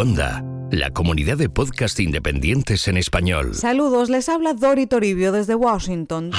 Onda, la comunidad de podcast independientes en español. Saludos, les habla Dori Toribio desde Washington,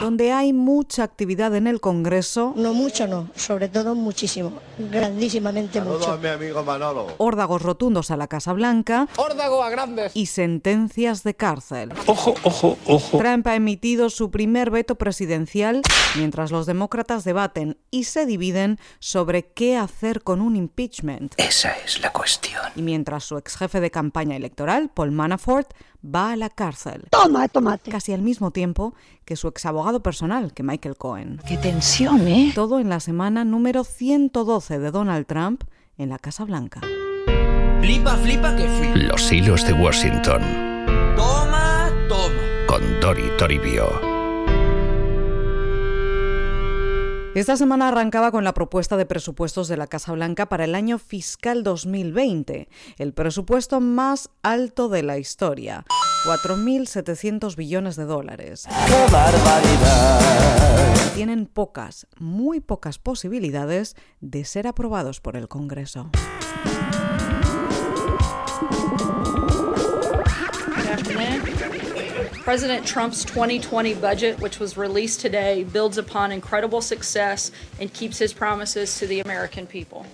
donde hay mucha actividad en el Congreso. No mucho, no, sobre todo muchísimo, grandísimamente mucho. a mi amigo Manolo. Órdagos rotundos a la Casa Blanca Órdago a grandes. y sentencias de cárcel. Ojo, ojo, ojo. Trump ha emitido su primer veto presidencial mientras los demócratas debaten y se dividen sobre qué hacer con un impeachment. Esa es la cuestión. Y mientras su ex jefe de campaña electoral, Paul Manafort, va a la cárcel. Toma, tomate. Casi al mismo tiempo que su ex abogado personal, que Michael Cohen. Qué tensión, ¿eh? Todo en la semana número 112 de Donald Trump en la Casa Blanca. Flipa, flipa que flipa. Los hilos de Washington, Toma, toma. con Dori Toribio. Esta semana arrancaba con la propuesta de presupuestos de la Casa Blanca para el año fiscal 2020, el presupuesto más alto de la historia, 4.700 billones de dólares. ¡Qué barbaridad! Tienen pocas, muy pocas posibilidades de ser aprobados por el Congreso. President Trump's 2020 budget, which was released today, builds upon incredible success and keeps his promises to the American people.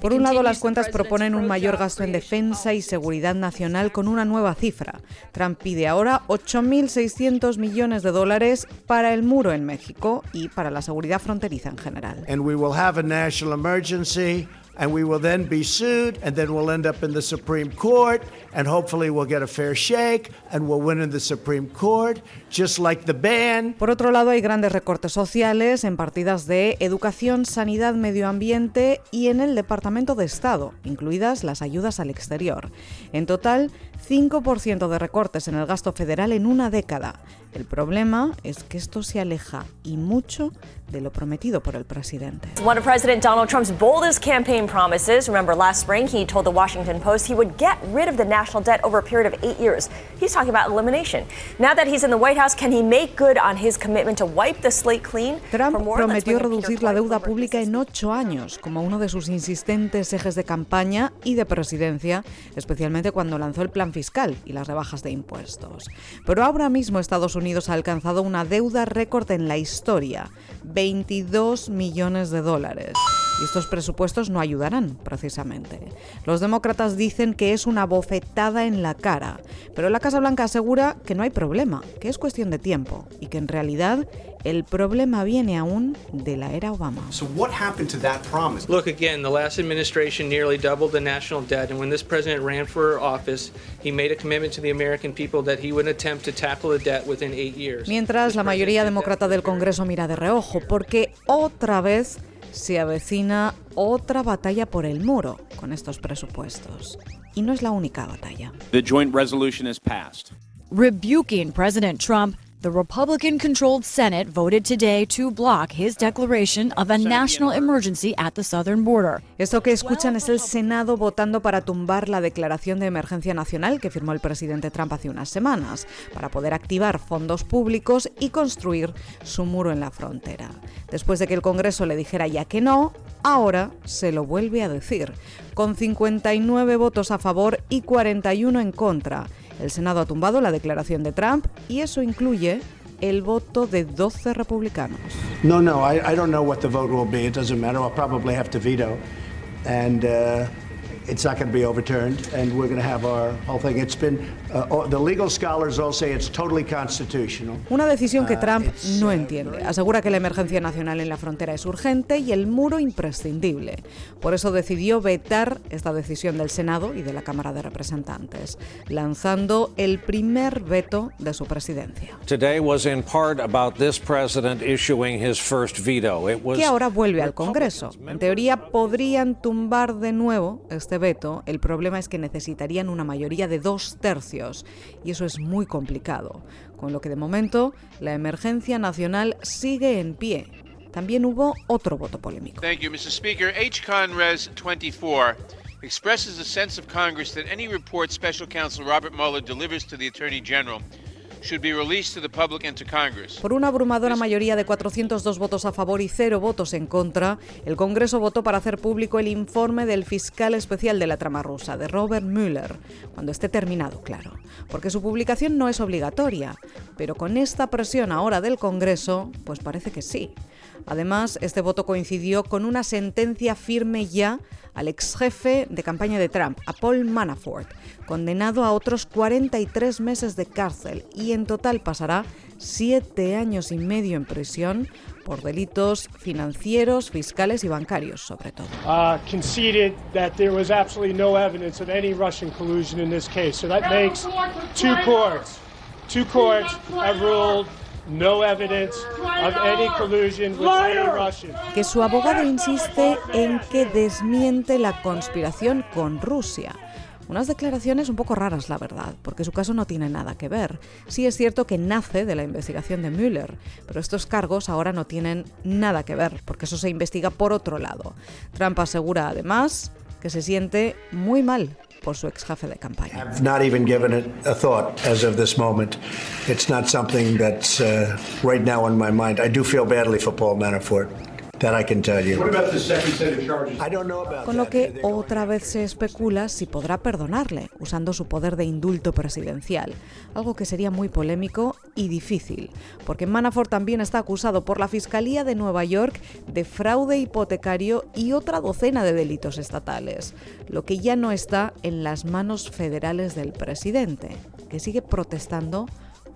Por un lado, las cuentas proponen un mayor gasto en defensa y seguridad nacional con una nueva cifra. Trump pide ahora 8.600 millones de dólares para el muro en México y para la seguridad fronteriza en general. And we will have a national emergency, and we will then be sued, and then we'll end up in the Supreme Court, and hopefully we'll get a fair shake, and we'll win in the Supreme Court, just like the ban. Por otro lado, hay grandes recortes sociales en partidas de educación, sanidad, medio ambiente y en el Departamento de Estado, incluidas las ayudas al exterior. En total, 5% de recortes en el gasto federal en una década. El problema es que esto se aleja y mucho de lo prometido por el presidente. One of President Donald Trump's boldest campaign promises. Remember, last spring he told the Washington Post he would get rid of the national debt over a period of eight years. He's talking about elimination. Now that he's in the White House, can he make good on his commitment to wipe the slate clean? Trump more, prometió reducir la deuda pública en Bloomberg ocho años, como uno de sus insistentes ejes de campaña y de presidencia, especialmente cuando lanzó el plan fiscal y las rebajas de impuestos. Pero ahora mismo Estados Unidos ha alcanzado una deuda récord en la historia, 22 millones de dólares. Y estos presupuestos no ayudarán, precisamente. Los demócratas dicen que es una bofetada en la cara, pero la Casa Blanca asegura que no hay problema, que es cuestión de tiempo y que en realidad el problema viene aún de la era Obama. So what happened to that promise? Look, again, the last administration nearly doubled the national debt, and when this president ran for office, he made a commitment to the American people that he would attempt to tackle the debt within eight years. Mientras la mayoría demócrata del Congreso mira de reojo, porque otra vez se avecina otra batalla por el muro con estos presupuestos. Y no es la única batalla. The joint resolution is passed. Rebuking President Trump, the Republican controlled Senate voted today to block his declaration of a national emergency at the southern border. Esto que escuchan es el Senado votando para tumbar la declaración de emergencia nacional que firmó el presidente Trump hace unas semanas, para poder activar fondos públicos y construir su muro en la frontera. Después de que el Congreso le dijera ya que no, ahora se lo vuelve a decir, con 59 votos a favor y 41 en contra. El Senado ha tumbado la declaración de Trump y eso incluye el voto de 12 republicanos. No, no, I, I don't know what the vote will be. It doesn't matter. I'll probably have to veto. And uh, it's not going to be overturned. And we're going to have our whole thing. It's been, uh, all- the legal scholars all say it's totally constitutional. Una decisión que Ah, Trump it's, no uh, entiende. Asegura que la emergencia nacional en la frontera es urgente y el muro imprescindible. Por eso decidió vetar esta decisión del Senado y de la Cámara de Representantes, lanzando el primer veto de su presidencia. Today was in part about this president issuing his first veto. It was que ahora vuelve al Congreso. En teoría podrían tumbar de nuevo este veto. El problema es que necesitarían una mayoría de dos tercios y eso es muy complicado. Con lo que de momento la emergencia nacional sigue en pie. También hubo otro voto polémico. Thank you, Mr. Speaker. H. Conres 24 expresses a sense of Congress that any report Special Counsel Robert Mueller delivers to the Attorney General Por una abrumadora mayoría de 402 votos a favor y cero votos en contra, el Congreso votó para hacer público el informe del fiscal especial de la trama rusa, de Robert Mueller, cuando esté terminado, claro, porque su publicación no es obligatoria, pero con esta presión ahora del Congreso, pues parece que sí. Además, este voto coincidió con una sentencia firme ya al ex jefe de campaña de Trump, a Paul Manafort, condenado a otros 43 meses de cárcel y en total pasará siete años y medio en prisión por delitos financieros, fiscales y bancarios, sobre todo. Uh, conceded no evidence of any Russian collusion in this case. So that makes two courts. Two courts no evidence of any collusion with any Russian. Que su abogado insiste en que desmiente la conspiración con Rusia. Unas declaraciones un poco raras, la verdad, porque su caso no tiene nada que ver. Sí es cierto que nace de la investigación de Mueller, pero estos cargos ahora no tienen nada que ver, porque eso se investiga por otro lado. Trump asegura además que se siente muy mal I've not even given it a thought as of this moment. It's not something that's uh, right now on my mind. I do feel badly for Paul Manafort. That I can tell you. What about the second set of charges? I don't know about Con lo que otra vez se especula si podrá perdonarle, usando su poder de indulto presidencial, algo que sería muy polémico y difícil, porque Manafort también está acusado por la Fiscalía de Nueva York de fraude hipotecario y otra docena de delitos estatales, lo que ya no está en las manos federales del presidente, que sigue protestando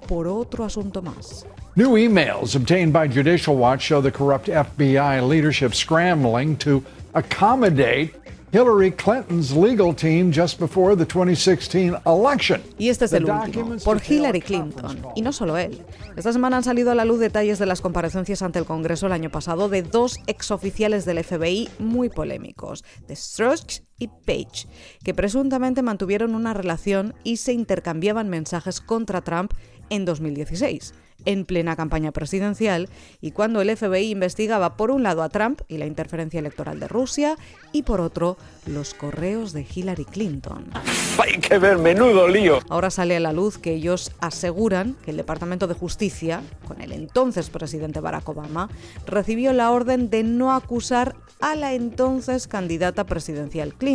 por otro asunto más. New emails obtained by Judicial Watch show the corrupt FBI leadership scrambling to accommodate Hillary Clinton's legal team just before the 2016 election. Y este es el último, por Hillary Clinton. Y no solo él. Esta semana han salido a la luz detalles de las comparecencias ante el Congreso el año pasado de dos exoficiales del FBI muy polémicos, de Strzok y Page, que presuntamente mantuvieron una relación y se intercambiaban mensajes contra Trump en 2016 en plena campaña presidencial y cuando el FBI investigaba por un lado a Trump y la interferencia electoral de Rusia y por otro los correos de Hillary Clinton. Hay que ver, menudo lío. Ahora sale a la luz que ellos aseguran que el Departamento de Justicia, con el entonces presidente Barack Obama, recibió la orden de no acusar a la entonces candidata presidencial Clinton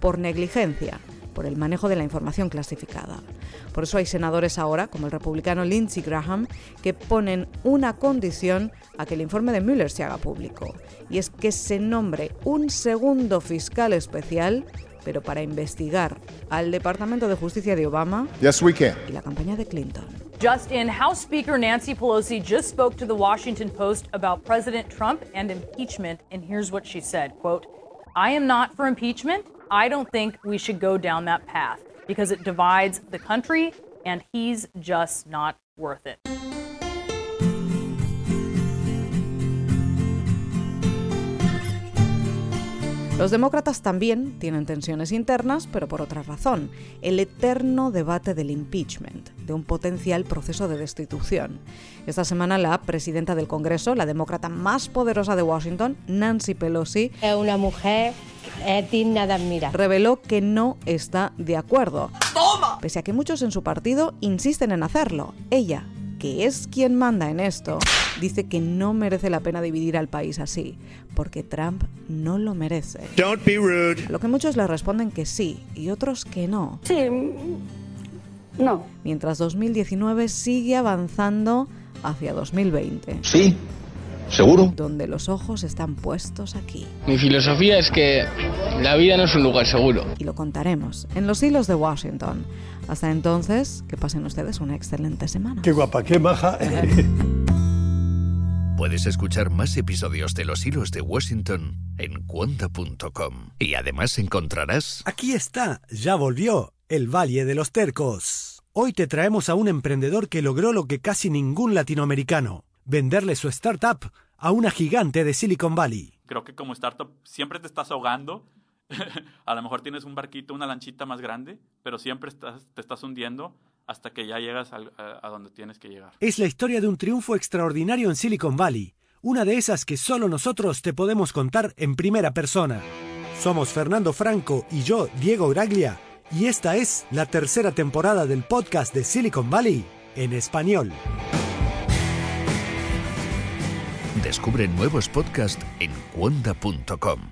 por negligencia por el manejo de la información clasificada. Por eso hay senadores ahora, como el republicano Lindsey Graham, que ponen una condición a que el informe de Mueller se haga público, y es que se nombre un segundo fiscal especial pero para investigar al Departamento de Justicia de Obama yes, we can. y la campaña de Clinton. Just in, House Speaker Nancy Pelosi just spoke to the Washington Post about President Trump and impeachment, and here's what she said, quote, I am not for impeachment. I don't think we should go down that path because it divides the country and he's just not worth it. Los demócratas también tienen tensiones internas, pero por otra razón, el eterno debate del impeachment, de un potencial proceso de destitución. Esta semana la presidenta del Congreso, la demócrata más poderosa de Washington, Nancy Pelosi, es una mujer es digna de admirar. reveló que no está de acuerdo. ¡Toma! Pese a que muchos en su partido insisten en hacerlo, ella, que es quien manda en esto, dice que no merece la pena dividir al país así, porque Trump no lo merece. Don't be rude. Lo que muchos le responden que sí y otros que no. Sí, no. Mientras 2019 sigue avanzando hacia 2020. Sí, seguro. Donde los ojos están puestos aquí. Mi filosofía es que la vida no es un lugar seguro. Y lo contaremos en los hilos de Washington. Hasta entonces, que pasen ustedes una excelente semana. Qué guapa, qué maja. Puedes escuchar más episodios de Los Hilos de Washington en cuonda.com. Y además encontrarás... Aquí está, ya volvió, el Valle de los Tercos. Hoy te traemos a un emprendedor que logró lo que casi ningún latinoamericano, venderle su startup a una gigante de Silicon Valley. Creo que como startup siempre te estás ahogando. a lo mejor tienes un barquito, una lanchita más grande, pero siempre estás, te estás hundiendo hasta que ya llegas a, a, a donde tienes que llegar. Es la historia de un triunfo extraordinario en Silicon Valley, una de esas que solo nosotros te podemos contar en primera persona. Somos Fernando Franco y yo, Diego Graglia, y esta es la tercera temporada del podcast de Silicon Valley, en español. Descubre nuevos podcasts en cuonda.com,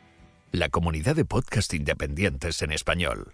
la comunidad de podcast independientes en español.